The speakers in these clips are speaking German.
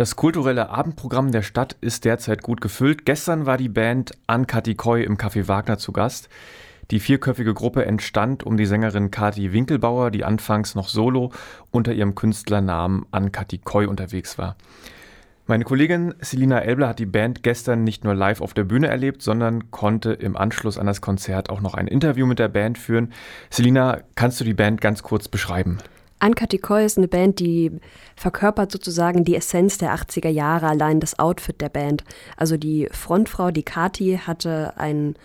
Das kulturelle Abendprogramm der Stadt ist derzeit gut gefüllt. Gestern war die Band Ankati Koi im Café Wagner zu Gast. Die vierköpfige Gruppe entstand um die Sängerin Kati Winkelbauer, die anfangs noch solo unter ihrem Künstlernamen Ankati Koi unterwegs war. Meine Kollegin Selina Elbler hat die Band gestern nicht nur live auf der Bühne erlebt, sondern konnte im Anschluss an das Konzert auch noch ein Interview mit der Band führen. Selina, kannst du die Band ganz kurz beschreiben? Ankatikoi ist eine Band, die verkörpert sozusagen die Essenz der 80er Jahre, allein das Outfit der Band. Also die Frontfrau, die Kati, hatte einen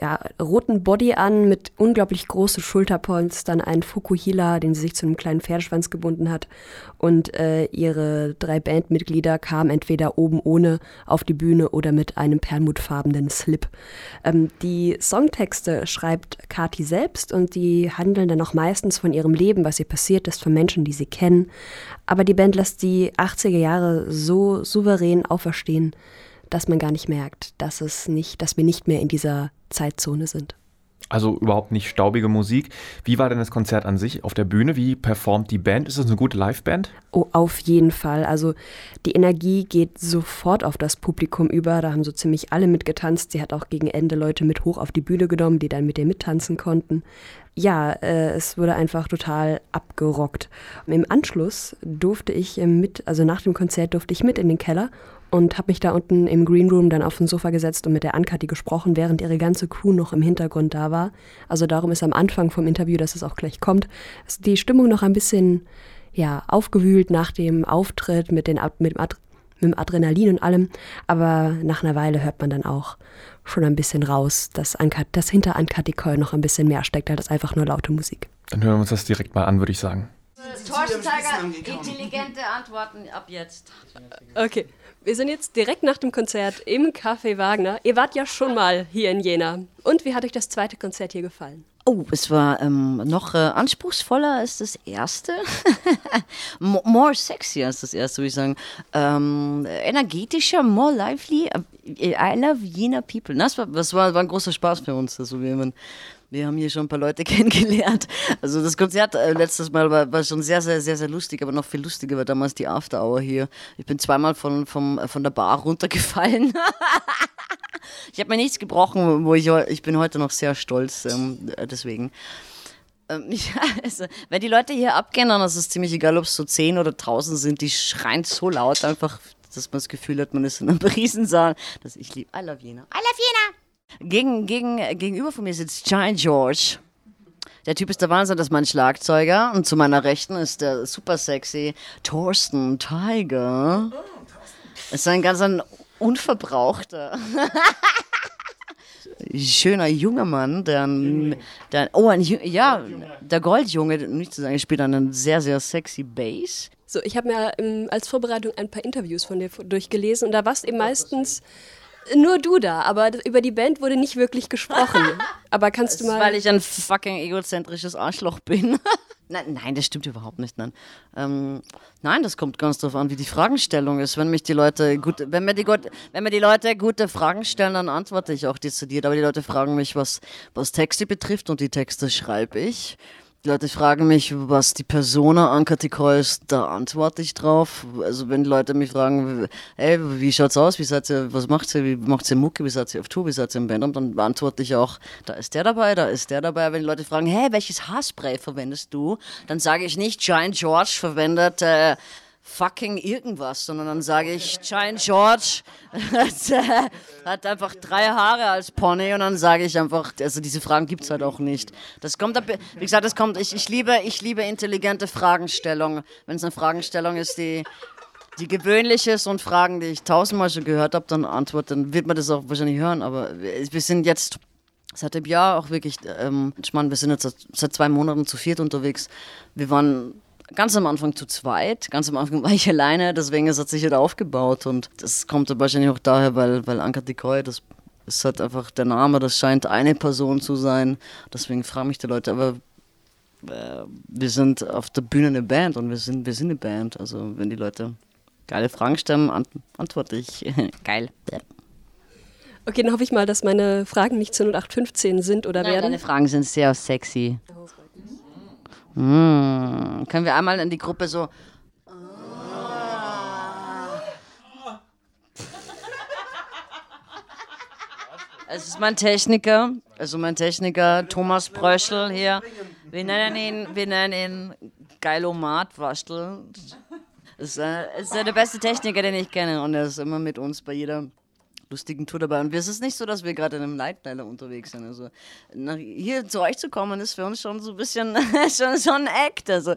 ja, roten Body an mit unglaublich großen Schulterpolstern, einen Fukuhila, den sie sich zu einem kleinen Pferdeschwanz gebunden hat. Und äh, ihre drei Bandmitglieder kamen entweder oben ohne auf die Bühne oder mit einem perlmutfarbenen Slip. Ähm, die Songtexte schreibt Kati selbst und die handeln dann auch meistens von ihrem Leben, was ihr passiert ist, von Menschen, die sie kennen. Aber die Band lässt die 80er Jahre so souverän auferstehen, dass man gar nicht merkt, dass es nicht, dass wir nicht mehr in dieser Zeitzone sind. Also überhaupt nicht staubige Musik. Wie war denn das Konzert an sich auf der Bühne? Wie performt die Band? Ist das eine gute Liveband? Oh, auf jeden Fall. Also die Energie geht sofort auf das Publikum über. Da haben so ziemlich alle mitgetanzt. Sie hat auch gegen Ende Leute mit hoch auf die Bühne genommen, die dann mit ihr mittanzen konnten. Ja, äh, es wurde einfach total abgerockt. Im Anschluss durfte ich mit, also nach dem Konzert durfte ich mit in den Keller und habe mich da unten im Green Room dann auf den Sofa gesetzt und mit der Ankati gesprochen, während ihre ganze Crew noch im Hintergrund da war. Also darum ist am Anfang vom Interview, dass es auch gleich kommt, die Stimmung noch ein bisschen ja, aufgewühlt nach dem Auftritt mit, den, mit, dem Ad, mit dem Adrenalin und allem. Aber nach einer Weile hört man dann auch schon ein bisschen raus, dass, Ankat, dass hinter Ankati Koi noch ein bisschen mehr steckt, als einfach nur laute Musik. Dann hören wir uns das direkt mal an, würde ich sagen. Thorsten Zeiger, intelligente Antworten ab jetzt. Okay. Wir sind jetzt direkt nach dem Konzert im Café Wagner. Ihr wart ja schon mal hier in Jena. Und wie hat euch das zweite Konzert hier gefallen? Oh, es war ähm, noch äh, anspruchsvoller als das erste. more sexy als das erste, würde ich sagen. Ähm, energetischer, more lively. I love Jena people. Das war, das war, war ein großer Spaß für uns. Also wir wir haben hier schon ein paar Leute kennengelernt. Also das Konzert äh, letztes Mal war, war, schon sehr, sehr, sehr, sehr lustig, aber noch viel lustiger war damals die After Hour hier. Ich bin zweimal von, vom, von der Bar runtergefallen. ich habe mir nichts gebrochen, wo ich, ich bin heute noch sehr stolz ähm, deswegen. Ähm, ja, also, wenn die Leute hier abgehen, dann ist es ziemlich egal, ob es so 10 oder 1000 sind, die schreien so laut einfach, dass man das Gefühl hat, man ist in einem Riesensaal. Dass ich liebe, I love Jena. I love Jena! Gegen, gegen, gegenüber von mir sitzt Giant George. Der Typ ist der Wahnsinn, das ist mein Schlagzeuger. Und zu meiner Rechten ist der super sexy Thorsten Tiger. Das ist ein ganz ein unverbrauchter. schöner junger Mann, der, der oh, ein, ja, der Goldjunge, nicht zu sagen, spielt einen sehr, sehr sexy Bass. So, ich habe mir ähm, als Vorbereitung ein paar Interviews von dir durchgelesen und da warst du eben meistens nur du da, aber über die Band wurde nicht wirklich gesprochen. Aber kannst du mal. Weil ich ein fucking egozentrisches Arschloch bin. nein, nein, das stimmt überhaupt nicht. Nein. Ähm, nein, das kommt ganz darauf an, wie die Fragestellung ist. Wenn mich die Leute gut, wenn mir die, gut, wenn mir die Leute gute Fragen stellen, dann antworte ich auch dezidiert. Aber die Leute fragen mich, was, was Texte betrifft und die Texte schreibe ich. Die Leute fragen mich, was die Persona Ankatikoi ist, da antworte ich drauf. Also wenn Leute mich fragen, ey, wie schaut's aus, wie seid ihr, was macht ihr, wie macht ihr Mucke, wie seid ihr auf Tour, wie seid ihr im Bandraum, dann antworte ich auch, da ist der dabei, da ist der dabei. Wenn die Leute fragen, hey, welches Haarspray verwendest du, dann sage ich nicht, Giant George verwendet äh, fucking irgendwas, sondern dann sage ich, Giant George hat einfach drei Haare als Pony und dann sage ich einfach, also diese Fragen gibt es halt auch nicht. Das kommt, wie gesagt, das kommt, ich, ich, liebe, ich liebe intelligente Fragestellungen. Wenn es eine Fragestellung ist, die, die gewöhnlich ist und Fragen, die ich tausendmal schon gehört habe, dann antworte, dann wird man das auch wahrscheinlich hören, aber wir sind jetzt seit einem Jahr auch wirklich, ähm, ich meine, wir sind jetzt seit zwei Monaten zu viert unterwegs. Wir waren ganz am Anfang zu zweit. Ganz am Anfang war ich alleine, deswegen ist es sich halt aufgebaut. Und das kommt wahrscheinlich auch daher, weil, weil Anka Decoy, das ist halt einfach der Name, das scheint eine Person zu sein. Deswegen fragen mich die Leute, aber äh, wir sind auf der Bühne eine Band und wir sind, wir sind eine Band. Also wenn die Leute geile Fragen stellen, ant antworte ich geil. Okay, dann hoffe ich mal, dass meine Fragen nicht zu 0815 sind oder Nein, werden. Deine Fragen sind sehr sexy. Oh. Mmh. Können wir einmal in die Gruppe so. Ah. Es ist mein Techniker, also mein Techniker Thomas Bröschel hier. Wir nennen ihn, wir nennen ihn Geilomat Waschtel. Ist, äh, ist der beste Techniker, den ich kenne und er ist immer mit uns bei jeder lustigen Tour dabei. Und es ist nicht so, dass wir gerade in einem Nightliner unterwegs sind. Also nach, hier zu euch zu kommen, ist für uns schon so ein bisschen schon, schon ein Act. Also,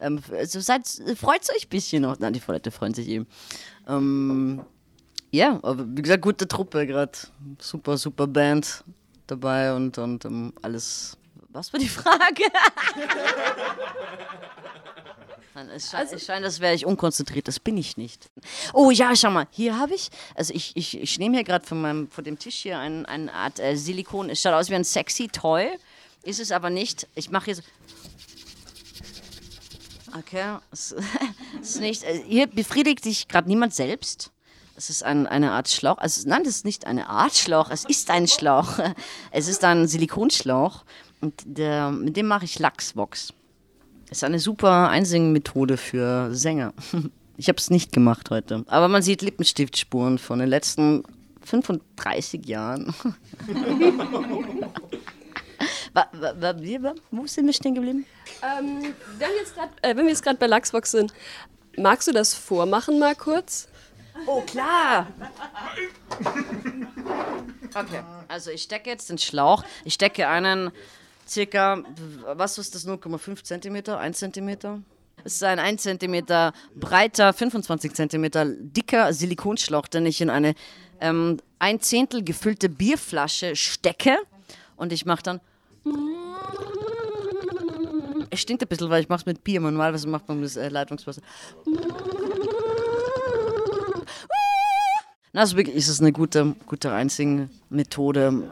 ähm, also seid, freut euch ein bisschen noch. Nein, die Leute freuen sich eben. Ähm, ja, aber wie gesagt, gute Truppe gerade. Super, super Band dabei und, und um, ähm, alles. Was war die Frage? Es, scheint, also, es scheint, als wäre ich unkonzentriert. Das bin ich nicht. Oh ja, schau mal. Hier habe ich, also ich, ich, ich nehme hier gerade von, von dem Tisch hier ein, eine Art äh, Silikon. Es schaut aus wie ein sexy Toy. Ist es aber nicht. Ich mache hier so. Okay. Es, ist nicht, äh, hier befriedigt sich gerade niemand selbst. Es ist ein, eine Art Schlauch. Also, nein, das ist nicht eine Art Schlauch. Es ist ein Schlauch. Es ist ein Silikonschlauch. Und der, mit dem mache ich Lachsbox. Ist eine super Einsingmethode für Sänger. Ich habe es nicht gemacht heute. Aber man sieht Lippenstiftspuren von den letzten 35 Jahren. Wo sind wir stehen geblieben? Ähm, wenn wir jetzt gerade äh, bei Lachsbox sind, magst du das vormachen mal kurz? Oh, klar. Okay, also ich stecke jetzt den Schlauch. Ich stecke einen circa, was ist das, 0,5 cm, 1 cm? Es ist ein 1 cm breiter, 25 cm dicker Silikonschlauch, den ich in eine ähm, ein Zehntel gefüllte Bierflasche stecke und ich mache dann. Es stinkt ein bisschen, weil ich mache es mit Bier. Normalerweise macht man das äh, Leitungswasser. Also wirklich ist eine gute, gute Einsing-Methode.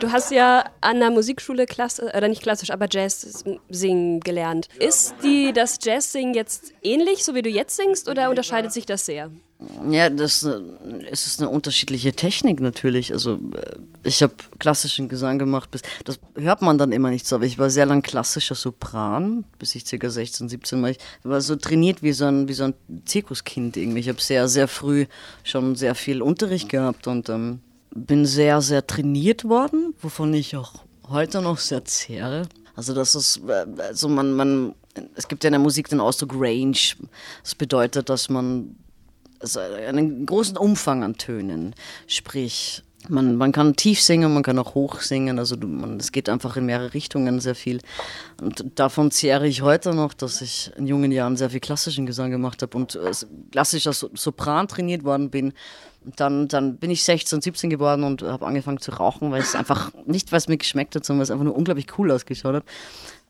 Du hast ja an der Musikschule Klasse, oder nicht klassisch, aber Jazz singen gelernt. Ist die, das Jazz-Singen jetzt ähnlich, so wie du jetzt singst, oder unterscheidet sich das sehr? Ja, das es ist eine unterschiedliche Technik natürlich. Also äh, ich habe klassischen Gesang gemacht, bis, das hört man dann immer nicht so, aber ich war sehr lang klassischer Sopran, bis ich ca. 16, 17 war. Ich war so trainiert wie so ein, wie so ein Zirkuskind irgendwie. Ich habe sehr, sehr früh schon sehr viel Unterricht gehabt und ähm, bin sehr, sehr trainiert worden, wovon ich auch heute noch sehr zehre. Also das ist, äh, also man, man, es gibt ja in der Musik den Ausdruck Range. Das bedeutet, dass man also einen großen Umfang an Tönen. Sprich, man, man kann tief singen, man kann auch hoch singen. Also es geht einfach in mehrere Richtungen sehr viel. Und davon zehre ich heute noch, dass ich in jungen Jahren sehr viel klassischen Gesang gemacht habe und äh, klassisch als Sopran trainiert worden bin. Dann, dann bin ich 16, 17 geworden und habe angefangen zu rauchen, weil es einfach nicht, was mir geschmeckt hat, sondern weil es einfach nur unglaublich cool ausgeschaut hat.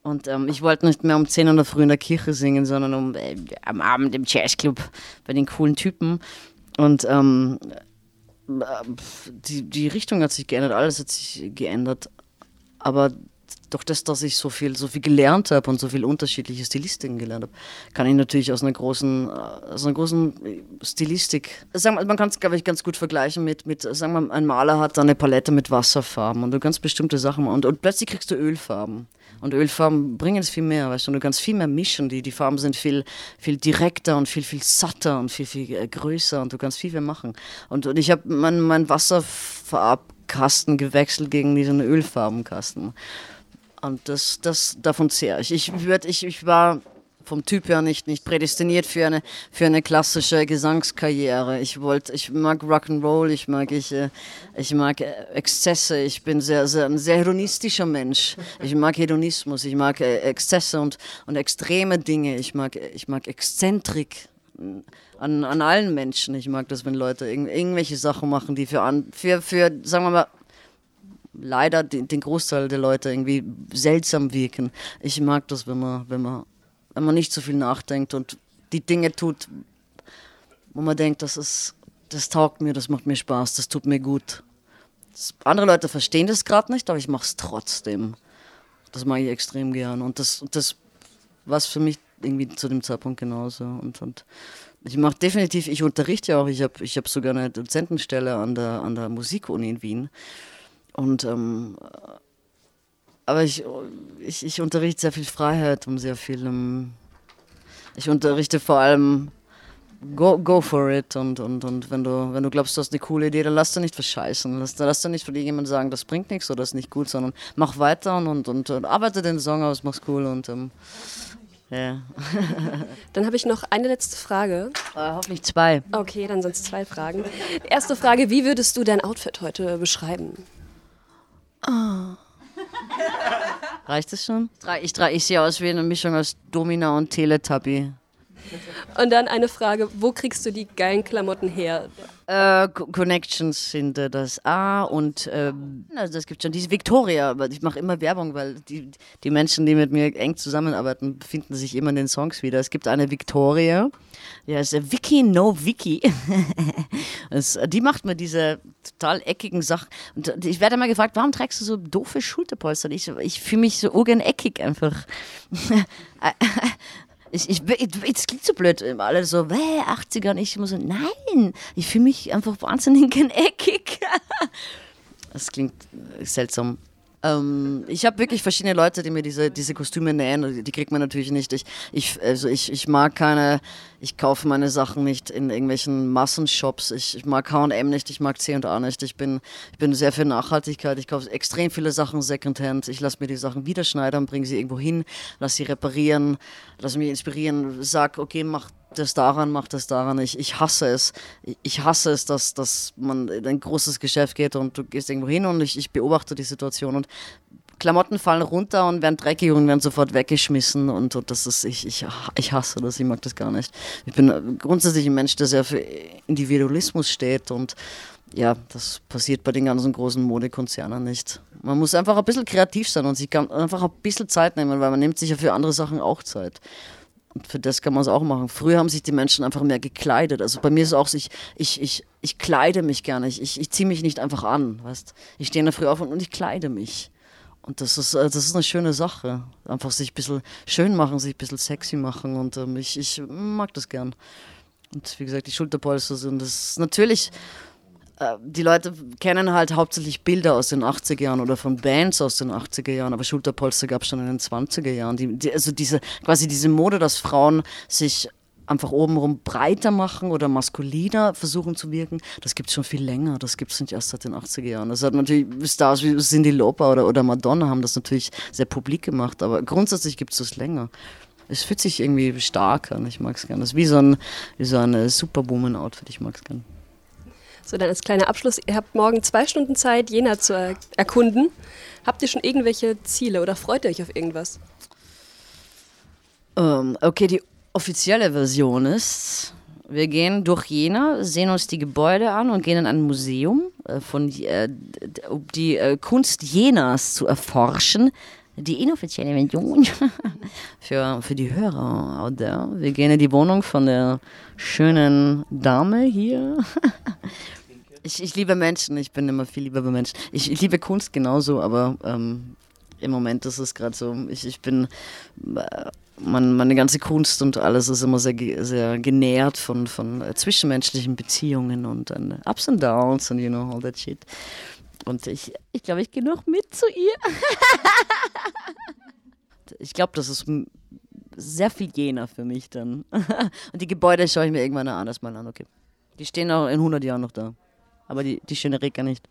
Und ähm, ich wollte nicht mehr um 10 Uhr früh in der Kirche singen, sondern um, äh, am Abend im Jazzclub bei den coolen Typen. Und ähm, die, die Richtung hat sich geändert, alles hat sich geändert. Aber durch das, dass ich so viel, so viel gelernt habe und so viel unterschiedliche Stilistiken gelernt habe, kann ich natürlich aus einer großen, aus einer großen Stilistik, sagen wir, man kann es, glaube ich, ganz gut vergleichen mit, mit, sagen wir, ein Maler hat eine Palette mit Wasserfarben und du kannst bestimmte Sachen und, und plötzlich kriegst du Ölfarben. Und Ölfarben bringen es viel mehr, weißt du, und du kannst viel mehr mischen. Die, die Farben sind viel, viel direkter und viel, viel satter und viel, viel äh, größer und du kannst viel mehr machen. Und, und ich habe meinen mein Wasserfarbkasten gewechselt gegen diesen Ölfarbenkasten. Und das, das, davon zehre ich. Ich, ich, ich war vom Typ her nicht, nicht prädestiniert für eine, für eine klassische Gesangskarriere. Ich wollte, ich mag Rock'n'Roll, ich mag, ich, äh, ich mag äh, Exzesse, ich bin sehr, sehr, ein sehr hedonistischer Mensch. Ich mag Hedonismus, ich mag äh, Exzesse und, und extreme Dinge, ich mag, ich mag Exzentrik. An, an allen Menschen. Ich mag das, wenn Leute irg irgendwelche Sachen machen, die für, an, für, für sagen wir mal, leider den, Großteil der Leute irgendwie seltsam wirken. Ich mag das, wenn man, wenn man wenn man nicht so viel nachdenkt und die Dinge tut, wo man denkt, das ist, das taugt mir, das macht mir Spaß, das tut mir gut. Das, andere Leute verstehen das gerade nicht, aber ich mache es trotzdem. Das mag ich extrem gern und das, das war für mich irgendwie zu dem Zeitpunkt genauso und, und ich mache definitiv, ich unterrichte ja auch, ich habe ich hab sogar eine Dozentenstelle an der, an der Musikuni in Wien und ähm, aber ich, ich, ich unterrichte sehr viel Freiheit und sehr viel. Um, ich unterrichte vor allem go, go for it. Und, und, und wenn, du, wenn du glaubst, du hast eine coole Idee, dann lass dir nicht verscheißen. Lass, lass dir nicht von irgendjemandem sagen, das bringt nichts oder das ist nicht gut, sondern mach weiter und, und, und, und arbeite den Song aus, mach's cool und ähm, ja. Dann habe ich noch eine letzte Frage. Äh, hoffentlich zwei. Okay, dann sonst zwei Fragen. Erste Frage, wie würdest du dein Outfit heute beschreiben? Reicht es schon? Ich, ich sehe aus wie eine Mischung aus Domina und Teletubby. Und dann eine Frage, wo kriegst du die geilen Klamotten her? Äh, Connections sind äh, das A und äh, also das gibt schon diese Victoria, aber ich mache immer Werbung, weil die, die Menschen, die mit mir eng zusammenarbeiten, finden sich immer in den Songs wieder. Es gibt eine Victoria, die heißt äh, Vicky No Vicky. das, die macht mir diese total eckigen Sachen. Und ich werde immer gefragt, warum trägst du so doofe Schulterpolster? Ich, ich fühle mich so urgen eckig einfach. Ich, ich, es klingt so blöd, alle so, wäh, 80er und ich muss so, nein, ich fühle mich einfach wahnsinnig eckig. das klingt seltsam. Ähm, ich habe wirklich verschiedene Leute, die mir diese, diese Kostüme nähen. Die kriegt man natürlich nicht. Ich, ich, also ich, ich mag keine, ich kaufe meine Sachen nicht in irgendwelchen Massenshops. Ich, ich mag H&M nicht, ich mag C&A nicht. Ich bin, ich bin sehr für Nachhaltigkeit. Ich kaufe extrem viele Sachen Secondhand. Ich lasse mir die Sachen wieder schneidern, bringe sie irgendwo hin, lasse sie reparieren, lasse mich inspirieren, sag, okay, mach das daran, macht das daran. Ich, ich hasse es. Ich hasse es, dass, dass man in ein großes Geschäft geht und du gehst irgendwo hin und ich, ich beobachte die Situation und Klamotten fallen runter und werden dreckig und werden sofort weggeschmissen und, und das ist, ich, ich, ich hasse das, ich mag das gar nicht. Ich bin grundsätzlich ein Mensch, der sehr für Individualismus steht und ja, das passiert bei den ganzen großen Modekonzernen nicht. Man muss einfach ein bisschen kreativ sein und sich einfach ein bisschen Zeit nehmen, weil man nimmt sich ja für andere Sachen auch Zeit. Und für das kann man es auch machen. Früher haben sich die Menschen einfach mehr gekleidet. Also bei mir ist es auch so, ich, ich, ich, ich kleide mich gerne. Ich, ich, ich ziehe mich nicht einfach an. Weißt? Ich stehe in der Früh auf und ich kleide mich. Und das ist, äh, das ist eine schöne Sache. Einfach sich ein bisschen schön machen, sich ein bisschen sexy machen. Und ähm, ich, ich mag das gern. Und wie gesagt, die Schulterpolster sind das natürlich die Leute kennen halt hauptsächlich Bilder aus den 80er Jahren oder von Bands aus den 80er Jahren, aber Schulterpolster gab es schon in den 20er Jahren. Die, die, also diese, quasi diese Mode, dass Frauen sich einfach obenrum breiter machen oder maskuliner versuchen zu wirken, das gibt es schon viel länger. Das gibt es nicht erst seit den 80er Jahren. Das hat natürlich Stars wie Cindy Lauper oder, oder Madonna haben das natürlich sehr publik gemacht, aber grundsätzlich gibt es das länger. Es fühlt sich irgendwie stark an, ich mag es gerne. Das ist wie so ein, wie so ein Superwoman-Outfit, ich mag es gerne. So, dann als kleiner Abschluss, ihr habt morgen zwei Stunden Zeit, Jena zu er erkunden. Habt ihr schon irgendwelche Ziele oder freut ihr euch auf irgendwas? Um, ähm, okay, die offizielle Version ist, wir gehen durch Jena, sehen uns die Gebäude an und gehen in ein Museum, äh, von, äh, um die äh, Kunst Jenas zu erforschen. Die inoffizielle Version für, für die Hörer. Oder? Wir gehen in die Wohnung von der schönen Dame hier Ich, ich liebe Menschen, ich bin immer viel lieber bei Menschen. Ich, ich liebe Kunst genauso, aber ähm, im Moment ist es gerade so, ich, ich bin, äh, man, meine ganze Kunst und alles ist immer sehr, sehr genährt von, von äh, zwischenmenschlichen Beziehungen und uh, Ups and Downs und you know, all that shit. Und ich, ich glaube, ich gehe noch mit zu ihr. ich glaube, das ist sehr viel jener für mich dann. und die Gebäude schaue ich mir irgendwann anders mal an, okay. Die stehen auch in 100 Jahren noch da aber die, die schöne Reka nicht.